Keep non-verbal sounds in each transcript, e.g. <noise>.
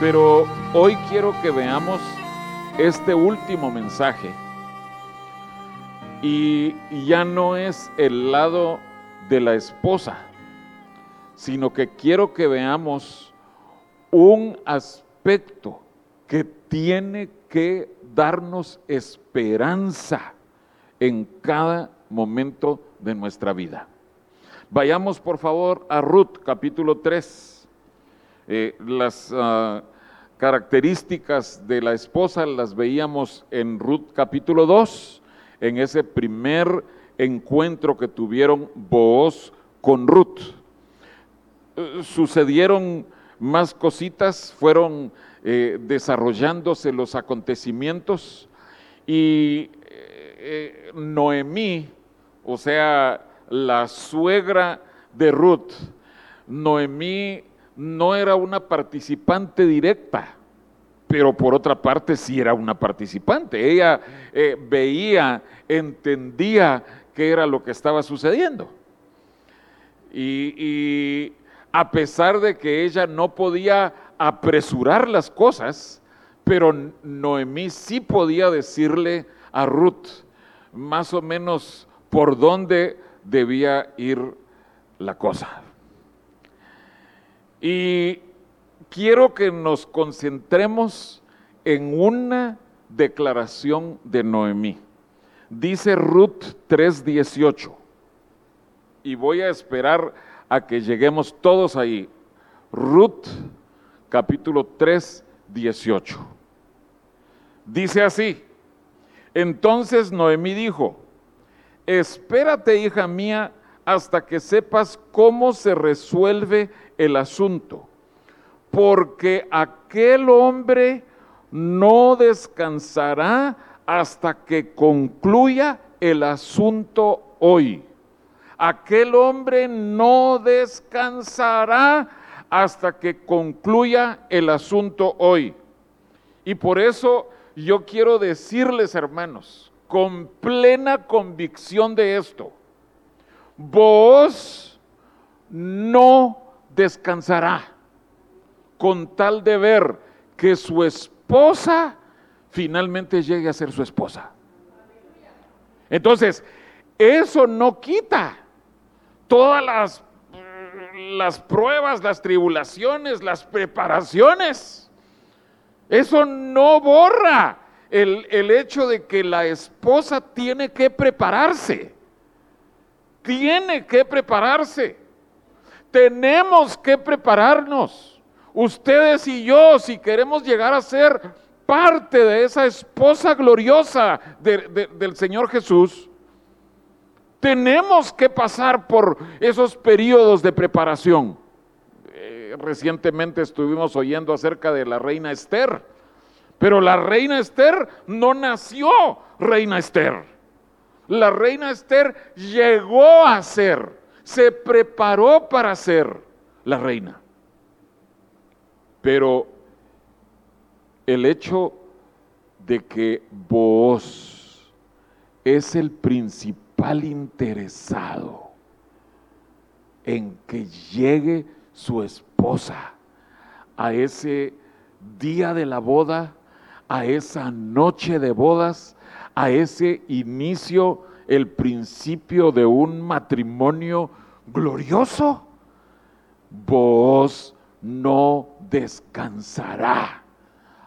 Pero hoy quiero que veamos este último mensaje. Y ya no es el lado de la esposa, sino que quiero que veamos un aspecto que tiene que darnos esperanza en cada momento de nuestra vida. Vayamos por favor a Ruth capítulo 3. Eh, las ah, características de la esposa las veíamos en Ruth capítulo 2, en ese primer encuentro que tuvieron Booz con Ruth. Eh, sucedieron más cositas, fueron eh, desarrollándose los acontecimientos y eh, Noemí, o sea, la suegra de Ruth, Noemí no era una participante directa, pero por otra parte sí era una participante. Ella eh, veía, entendía qué era lo que estaba sucediendo. y a pesar de que ella no podía apresurar las cosas, pero Noemí sí podía decirle a Ruth más o menos por dónde debía ir la cosa. Y quiero que nos concentremos en una declaración de Noemí. Dice Ruth 3:18, y voy a esperar a que lleguemos todos ahí. Ruth capítulo 3, 18. Dice así, entonces Noemí dijo, espérate hija mía hasta que sepas cómo se resuelve el asunto, porque aquel hombre no descansará hasta que concluya el asunto hoy. Aquel hombre no descansará hasta que concluya el asunto hoy. Y por eso yo quiero decirles, hermanos, con plena convicción de esto, vos no descansará con tal de ver que su esposa finalmente llegue a ser su esposa. Entonces, eso no quita todas las las pruebas, las tribulaciones, las preparaciones. Eso no borra el, el, hecho de que la esposa tiene que prepararse. Tiene que prepararse. Tenemos que prepararnos. Ustedes y yo, si queremos llegar a ser parte de esa esposa gloriosa del Señor Jesús, tenemos que pasar por esos periodos de preparación. Eh, recientemente estuvimos oyendo acerca de la reina Esther, pero la reina Esther no nació reina Esther. La reina Esther llegó a ser, se preparó para ser la reina. Pero el hecho de que vos es el principal interesado en que llegue su esposa a ese día de la boda, a esa noche de bodas, a ese inicio, el principio de un matrimonio glorioso, vos no descansará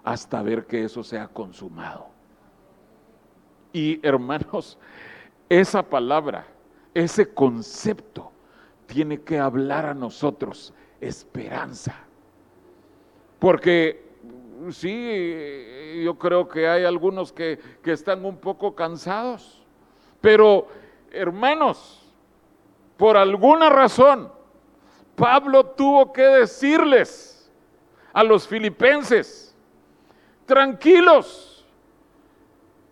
hasta ver que eso sea consumado. Y hermanos, esa palabra, ese concepto tiene que hablar a nosotros esperanza. Porque sí, yo creo que hay algunos que, que están un poco cansados, pero hermanos, por alguna razón, Pablo tuvo que decirles a los filipenses, tranquilos,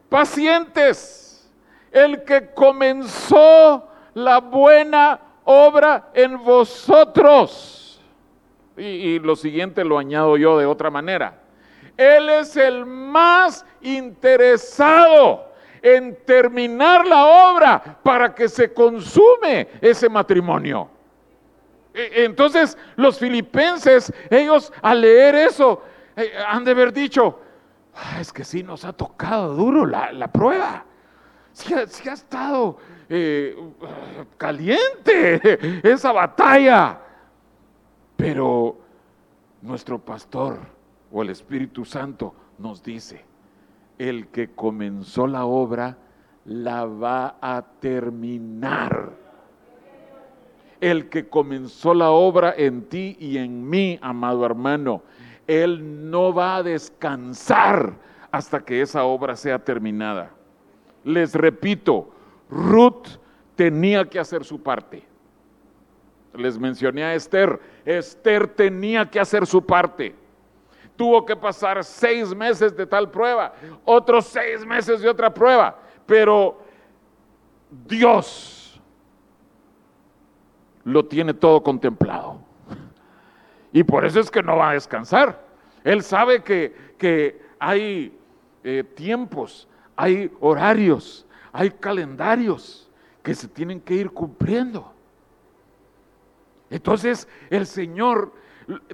pacientes, el que comenzó la buena obra en vosotros. Y, lo siguiente lo añado yo de otra manera. Él es el más interesado en terminar la obra para que se consume ese matrimonio. E, entonces los filipenses, ellos al leer eso, eh, han de haber dicho, ah, es que sí nos ha tocado duro la, prueba. Sí, ha estado eh, caliente <laughs> esa batalla. Pero nuestro pastor o el Espíritu Santo nos dice, el que comenzó la obra la va a terminar. El que comenzó la obra en ti y en mí, amado hermano, Él no va a descansar hasta que esa obra sea terminada. Les repito, Ruth tenía que hacer su parte. Les mencioné a Esther, Esther tenía que hacer su parte tuvo que pasar seis meses de tal prueba, otros seis meses de otra prueba, pero Dios lo tiene todo contemplado. Y por eso es que no va a descansar. Él sabe que, hay eh, tiempos, hay horarios, hay calendarios que se tienen que ir cumpliendo. Entonces el Señor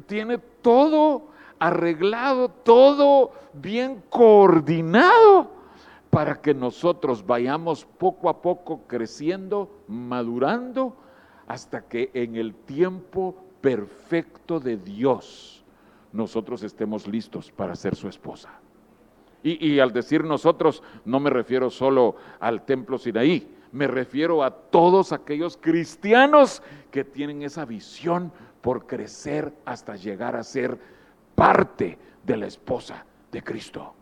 tiene todo arreglado, todo bien coordinado para que nosotros vayamos poco a poco creciendo, madurando, hasta que en el tiempo perfecto de Dios nosotros estemos listos para ser su esposa. Y, al decir nosotros, no me refiero solo al templo Sinaí, me refiero a todos aquellos cristianos que tienen esa visión por crecer hasta llegar a ser parte de la esposa de Cristo.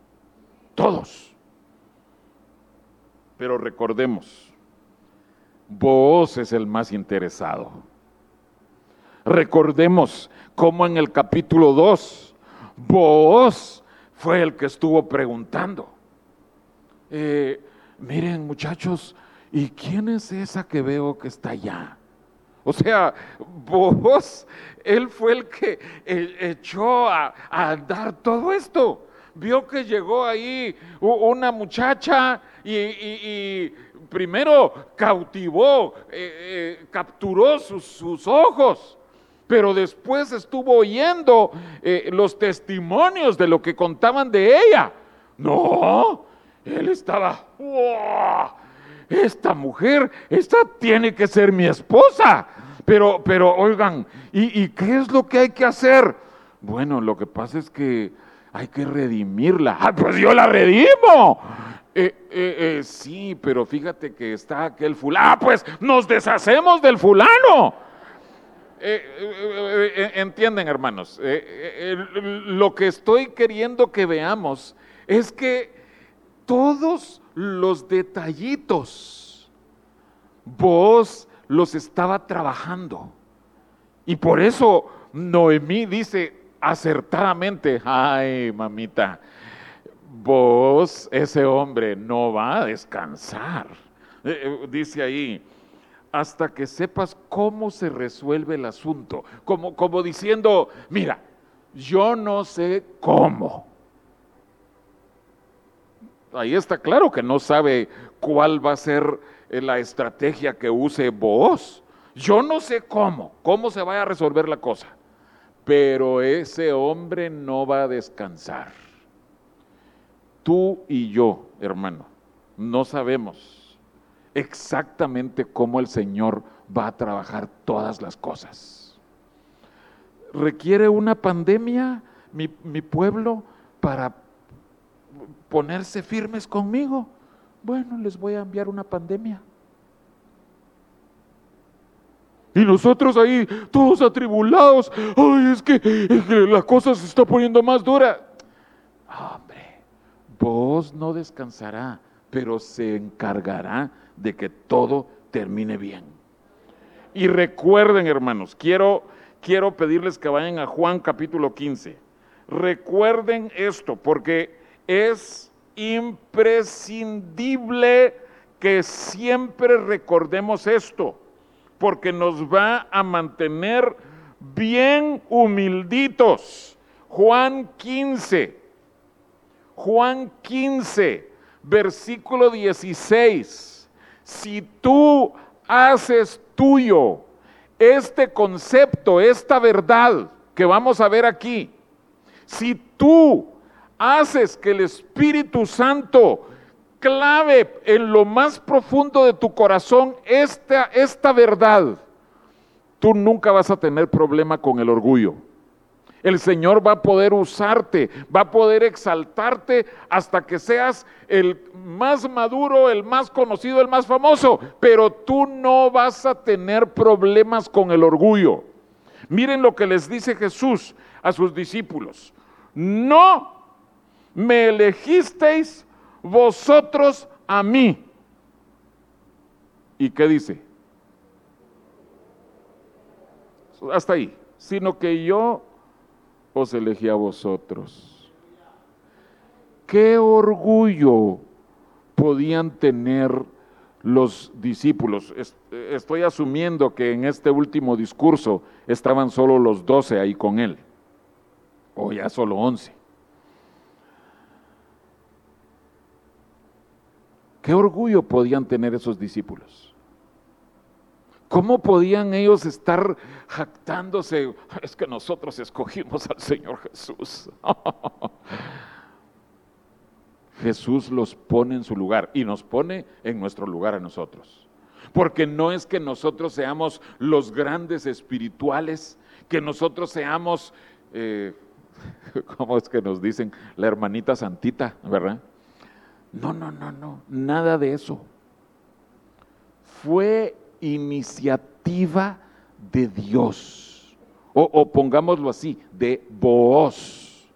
Todos. Pero recordemos, vos es el más interesado. Recordemos cómo en el capítulo 2, vos fue el que estuvo preguntando. Eh, miren muchachos, ¿y quién es esa que veo que está allá? O sea, vos, él fue el que echó a, dar todo esto. Vio que llegó ahí una muchacha y, primero cautivó, eh, eh, capturó sus, ojos, pero después estuvo oyendo eh, los testimonios de lo que contaban de ella. No, él estaba, esta mujer, esta tiene que ser mi esposa. Pero, pero, oigan, ¿y, qué es lo que hay que hacer? Bueno, lo que pasa es que hay que redimirla. Ah, pues yo la redimo. Eh, eh, eh, sí, pero fíjate que está aquel fulano. Ah, pues nos deshacemos del fulano. entienden, hermanos, lo que estoy queriendo que veamos es que todos los detallitos, vos los estaba trabajando. Y por eso Noemí dice acertadamente, ay mamita, vos, ese hombre, no va a descansar. Eh, eh, dice ahí, hasta que sepas cómo se resuelve el asunto, como, como diciendo, mira, yo no sé cómo. Ahí está claro que no sabe cuál va a ser la estrategia que use vos. Yo no sé cómo, cómo se vaya a resolver la cosa, pero ese hombre no va a descansar. Tú y yo, hermano, no sabemos exactamente cómo el Señor va a trabajar todas las cosas. ¿Requiere una pandemia mi, mi pueblo para ponerse firmes conmigo? Bueno, les voy a enviar una pandemia. Y nosotros ahí, todos atribulados, ay, es que, la cosa se está poniendo más dura. Hombre, vos no descansará, pero se encargará de que todo termine bien. Y recuerden, hermanos, quiero, quiero pedirles que vayan a Juan capítulo 15. Recuerden esto, porque es imprescindible que siempre recordemos esto, porque nos va a mantener bien humilditos. Juan 15, Juan 15, versículo 16. Si tú haces tuyo este concepto, esta verdad que vamos a ver aquí, si tú haces que el Espíritu Santo clave en lo más profundo de tu corazón esta, esta verdad, tú nunca vas a tener problema con el orgullo. El Señor va a poder usarte, va a poder exaltarte hasta que seas el más maduro, el más conocido, el más famoso, pero tú no vas a tener problemas con el orgullo. Miren lo que les dice Jesús a sus discípulos. No me elegisteis vosotros a mí. ¿Y qué dice? Hasta ahí. Sino que yo os elegí a vosotros. ¿Qué orgullo podían tener los discípulos? Estoy asumiendo que en este último discurso estaban solo los doce ahí con él, o ya solo once. ¿Qué orgullo podían tener esos discípulos? ¿Cómo podían ellos estar jactándose? Es que nosotros escogimos al Señor Jesús. <laughs> Jesús los pone en su lugar y nos pone en nuestro lugar a nosotros. Porque no es que nosotros seamos los grandes espirituales, que nosotros seamos, eh, <laughs> ¿cómo es que nos dicen? La hermanita santita, ¿verdad? No, no, no, no, nada de eso. Fue iniciativa de Dios, o, pongámoslo así, de vos.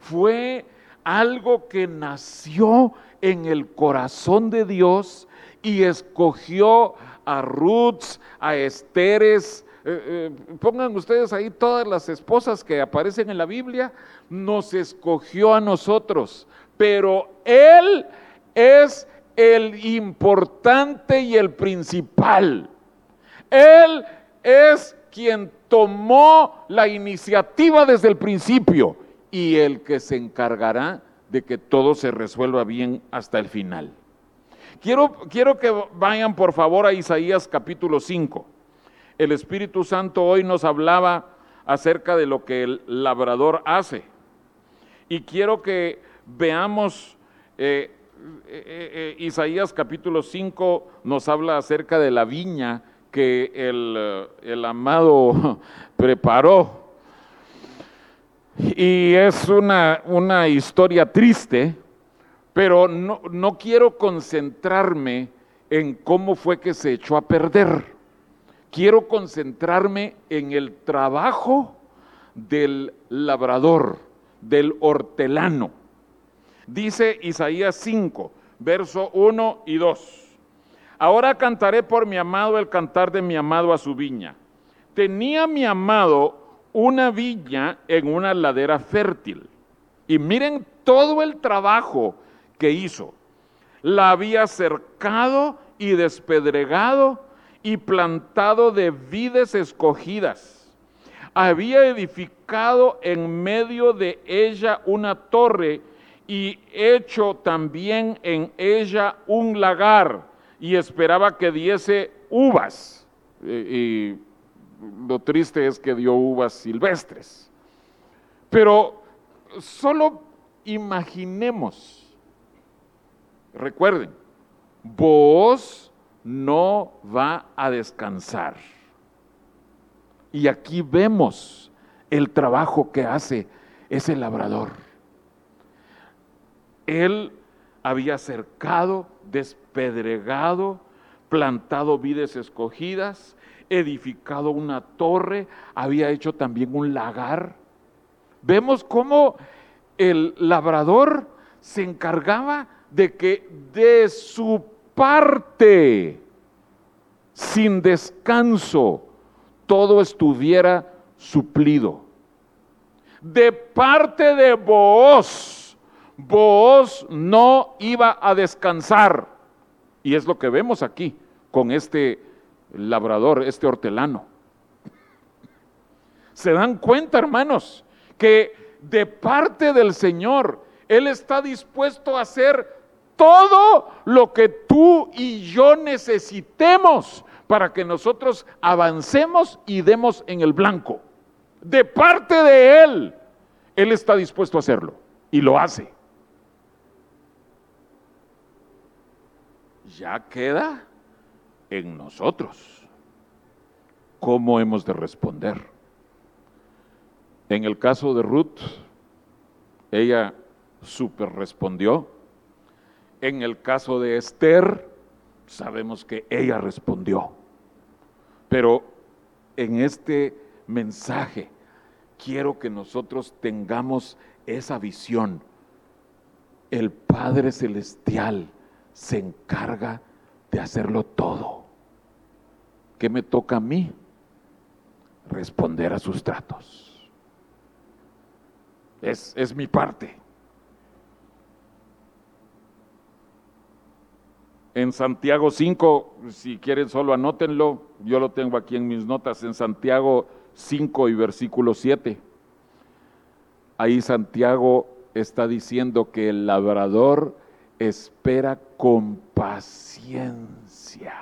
Fue algo que nació en el corazón de Dios y escogió a Ruth, a Esteres, eh, eh, pongan ustedes ahí todas las esposas que aparecen en la Biblia, nos escogió a nosotros pero Él es el importante y el principal. Él es quien tomó la iniciativa desde el principio y el que se encargará de que todo se resuelva bien hasta el final. Quiero, quiero que vayan por favor a Isaías capítulo 5. El Espíritu Santo hoy nos hablaba acerca de lo que el labrador hace. Y quiero que veamos, eh, eh, eh, Isaías capítulo 5 nos habla acerca de la viña que el, amado <laughs> preparó. Y es una, una historia triste, pero no, no quiero concentrarme en cómo fue que se echó a perder. Quiero concentrarme en el trabajo del labrador, del hortelano. Dice Isaías 5, verso 1 y 2. Ahora cantaré por mi amado el cantar de mi amado a su viña. Tenía mi amado una viña en una ladera fértil. Y miren todo el trabajo que hizo. La había cercado y despedregado y plantado de vides escogidas. Había edificado en medio de ella una torre y hecho también en ella un lagar y esperaba que diese uvas. Y, lo triste es que dio uvas silvestres. Pero solo imaginemos, recuerden, vos no va a descansar. Y aquí vemos el trabajo que hace ese labrador. Él había cercado, despedregado, plantado vides escogidas, edificado una torre, había hecho también un lagar. Vemos cómo el labrador se encargaba de que de su parte, sin descanso, todo estuviera suplido. De parte de vos Vos no iba a descansar. Y es lo que vemos aquí con este labrador, este hortelano. ¿Se dan cuenta, hermanos, que de parte del Señor, Él está dispuesto a hacer todo lo que tú y yo necesitemos para que nosotros avancemos y demos en el blanco? De parte de Él. Él está dispuesto a hacerlo y lo hace. Ya queda en nosotros cómo hemos de responder. En el caso de Ruth, ella super respondió. En el caso de Esther, sabemos que ella respondió. Pero en este mensaje quiero que nosotros tengamos esa visión. El Padre Celestial se encarga de hacerlo todo. ¿Qué me toca a mí? Responder a sus tratos. Es, es mi parte. En Santiago 5, si quieren solo anótenlo, yo lo tengo aquí en mis notas, en Santiago 5 y versículo 7. Ahí Santiago está diciendo que el labrador espera con paciencia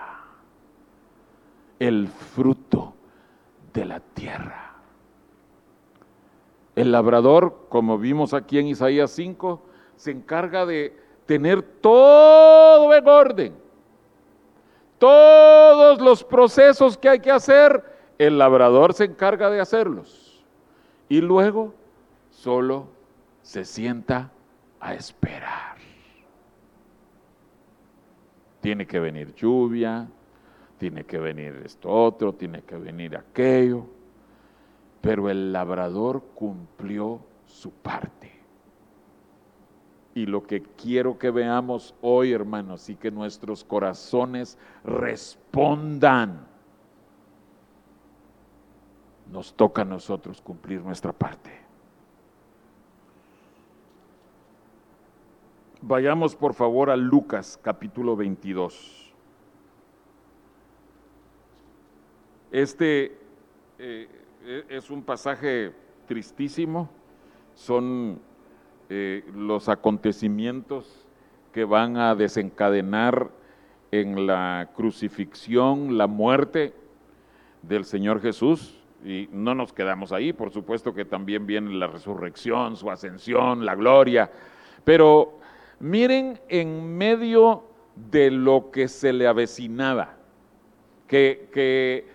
el fruto de la tierra. El labrador, como vimos aquí en Isaías 5, se encarga de tener todo en orden. Todos los procesos que hay que hacer, el labrador se encarga de hacerlos. Y luego solo se sienta a esperar. Tiene que venir lluvia, tiene que venir esto otro, tiene que venir aquello, pero el labrador cumplió su parte. Y lo que quiero que veamos hoy, hermanos, y que nuestros corazones respondan, nos toca a nosotros cumplir nuestra parte. Vayamos por favor a Lucas capítulo 22. Este eh, es un pasaje tristísimo, son eh, los acontecimientos que van a desencadenar en la crucifixión, la muerte del Señor Jesús. Y no nos quedamos ahí, por supuesto que también viene la resurrección, su ascensión, la gloria, pero Miren en medio de lo que se le avecinaba, que,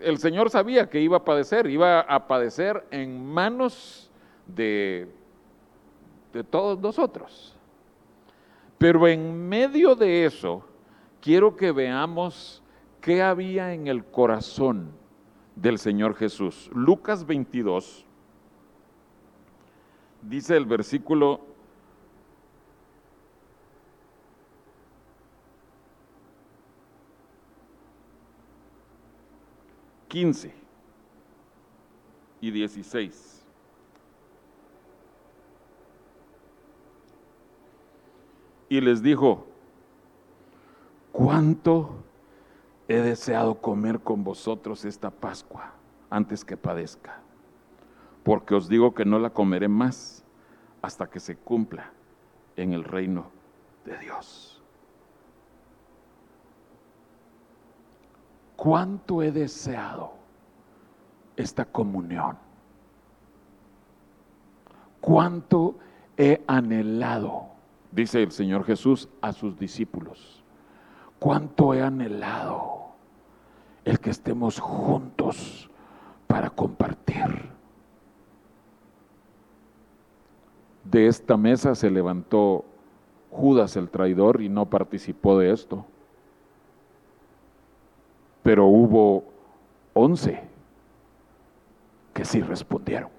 el Señor sabía que iba a padecer, iba a padecer en manos de, de todos nosotros. Pero en medio de eso, quiero que veamos qué había en el corazón del Señor Jesús. Lucas 22, dice el versículo 15 y 16. Y les dijo, ¿cuánto he deseado comer con vosotros esta Pascua antes que padezca? Porque os digo que no la comeré más hasta que se cumpla en el reino de Dios. Cuánto he deseado esta comunión. Cuánto he anhelado, dice el Señor Jesús a sus discípulos. Cuánto he anhelado el que estemos juntos para compartir. De esta mesa se levantó Judas el traidor y no participó de esto pero hubo once que sí respondieron.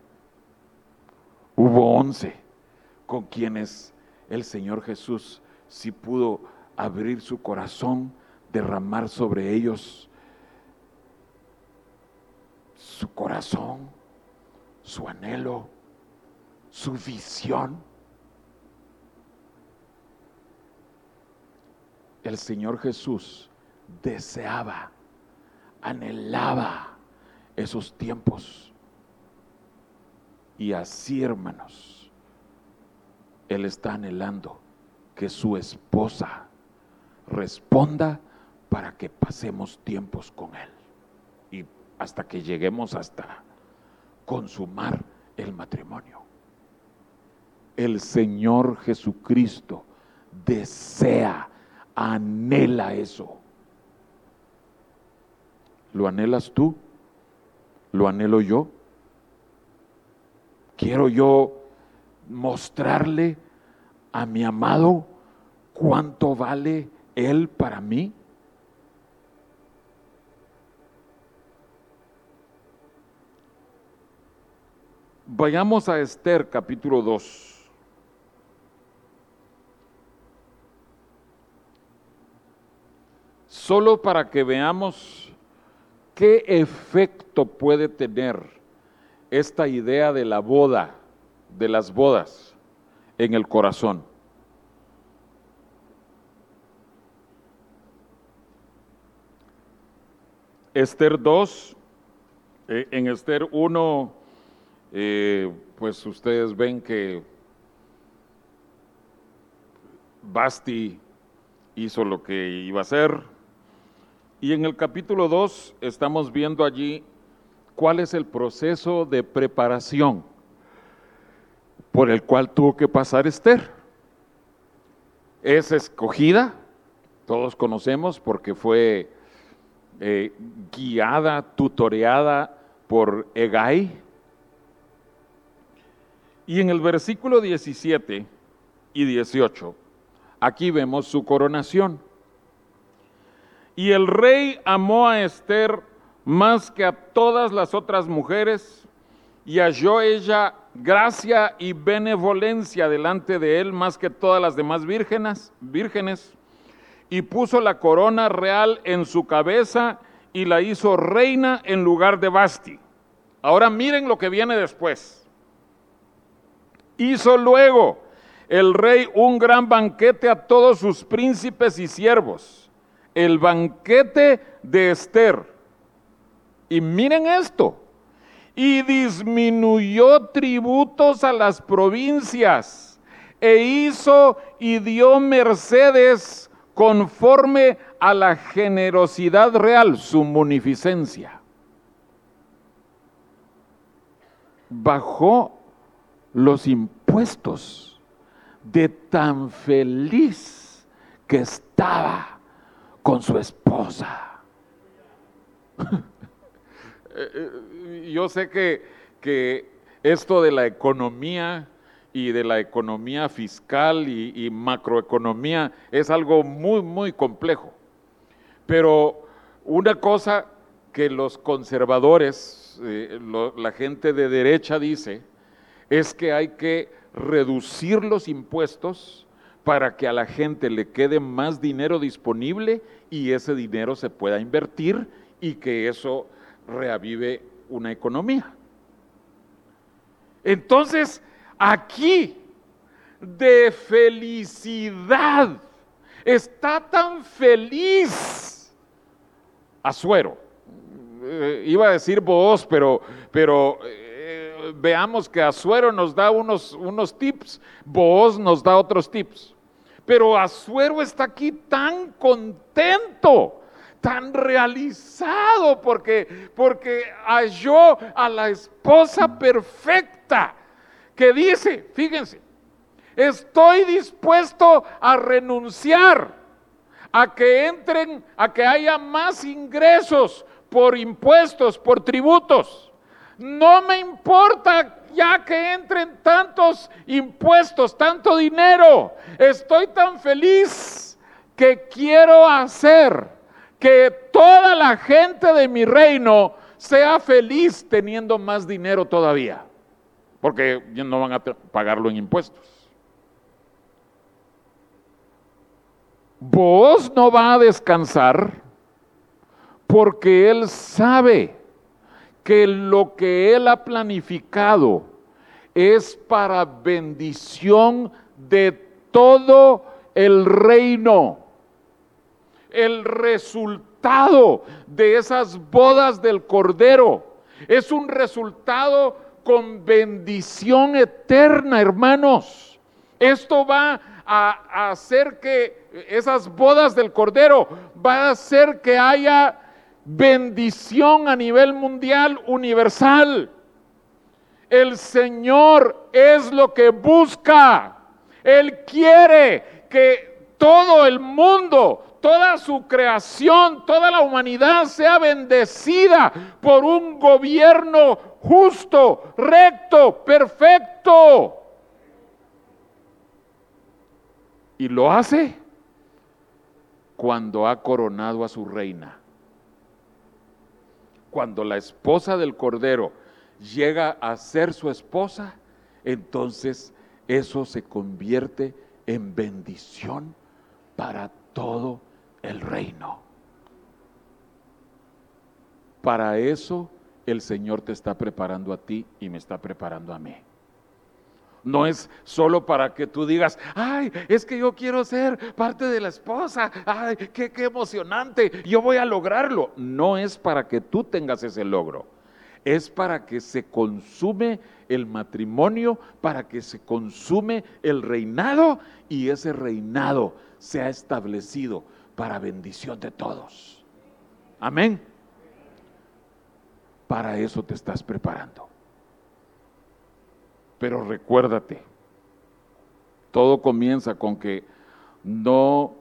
Hubo once con quienes el Señor Jesús sí pudo abrir su corazón, derramar sobre ellos su corazón, su anhelo, su visión. El Señor Jesús deseaba anhelaba esos tiempos. Y así, hermanos, Él está anhelando que su esposa responda para que pasemos tiempos con Él. Y hasta que lleguemos hasta consumar el matrimonio. El Señor Jesucristo desea, anhela eso. ¿Lo anhelas tú? ¿Lo anhelo yo? ¿Quiero yo mostrarle a mi amado cuánto vale Él para mí? Vayamos a Esther capítulo 2. Solo para que veamos qué efecto puede tener esta idea de la boda, de las bodas en el corazón. Esther 2, eh, en Esther 1, eh, pues ustedes ven que Basti hizo lo que iba a hacer. Y en el capítulo 2 estamos viendo allí cuál es el proceso de preparación por el cual tuvo que pasar Esther. Es escogida, todos conocemos, porque fue eh, guiada, tutoreada por Egay, y en el versículo 17 y 18, aquí vemos su coronación. Y el rey amó a Esther más que a todas las otras mujeres y halló ella gracia y benevolencia delante de él más que todas las demás vírgenes, vírgenes y puso la corona real en su cabeza y la hizo reina en lugar de Basti. Ahora miren lo que viene después. Hizo luego el rey un gran banquete a todos sus príncipes y siervos, el banquete de Esther. Y miren esto, y disminuyó tributos a las provincias, e hizo y dio mercedes conforme a la generosidad real, su munificencia. Bajó los impuestos de tan feliz que estaba con su esposa. <laughs> Eh, eh, yo sé que, que, esto de la economía y de la economía fiscal y, macroeconomía es algo muy, muy complejo. Pero una cosa que los conservadores, eh, la gente de derecha dice, es que hay que reducir los impuestos para que a la gente le quede más dinero disponible y ese dinero se pueda invertir y que eso reavive una economía. Entonces, aquí, de felicidad, está tan feliz Azuero. Eh, iba a decir vos, pero, pero eh, veamos que Azuero nos da unos, unos tips, Boaz nos da otros tips. Pero Azuero está aquí tan contento, tan realizado, porque, porque halló a la esposa perfecta, que dice, fíjense, estoy dispuesto a renunciar a que entren, a que haya más ingresos por impuestos, por tributos. No me importa ya que entren tantos impuestos, tanto dinero. Estoy tan feliz que quiero hacer que toda la gente de mi reino sea feliz teniendo más dinero todavía. Porque no van a pagarlo en impuestos. Vos no va a descansar porque él sabe que lo que Él ha planificado es para bendición de todo el reino. El resultado de esas bodas del Cordero es un resultado con bendición eterna, hermanos. Esto va a, hacer que esas bodas del Cordero, va a hacer que haya bendición a nivel mundial universal. El Señor es lo que busca. Él quiere que todo el mundo, toda su creación, toda la humanidad sea bendecida por un gobierno justo, recto, perfecto. Y lo hace cuando ha coronado a su reina. Cuando la esposa del Cordero llega a ser su esposa, entonces eso se convierte en bendición para todo el reino. Para eso el Señor te está preparando a ti y me está preparando a mí. No es solo para que tú digas, ay, es que yo quiero ser parte de la esposa, ay, qué, qué emocionante, yo voy a lograrlo. No es para que tú tengas ese logro, es para que se consume el matrimonio, para que se consume el reinado y ese reinado sea establecido para bendición de todos. Amén. Para eso te estás preparando. Pero recuérdate, todo comienza con que no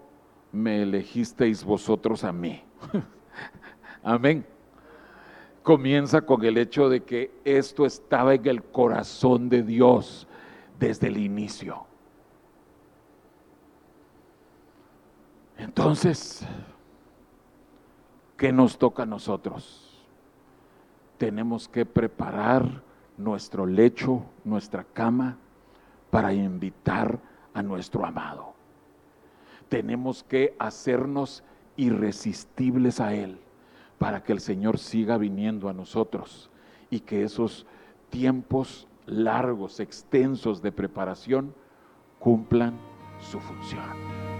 me elegisteis vosotros a mí. <laughs> Amén. Comienza con el hecho de que esto estaba en el corazón de Dios desde el inicio. Entonces, ¿qué nos toca a nosotros? Tenemos que preparar nuestro lecho, nuestra cama, para invitar a nuestro amado. Tenemos que hacernos irresistibles a Él para que el Señor siga viniendo a nosotros y que esos tiempos largos, extensos de preparación cumplan su función.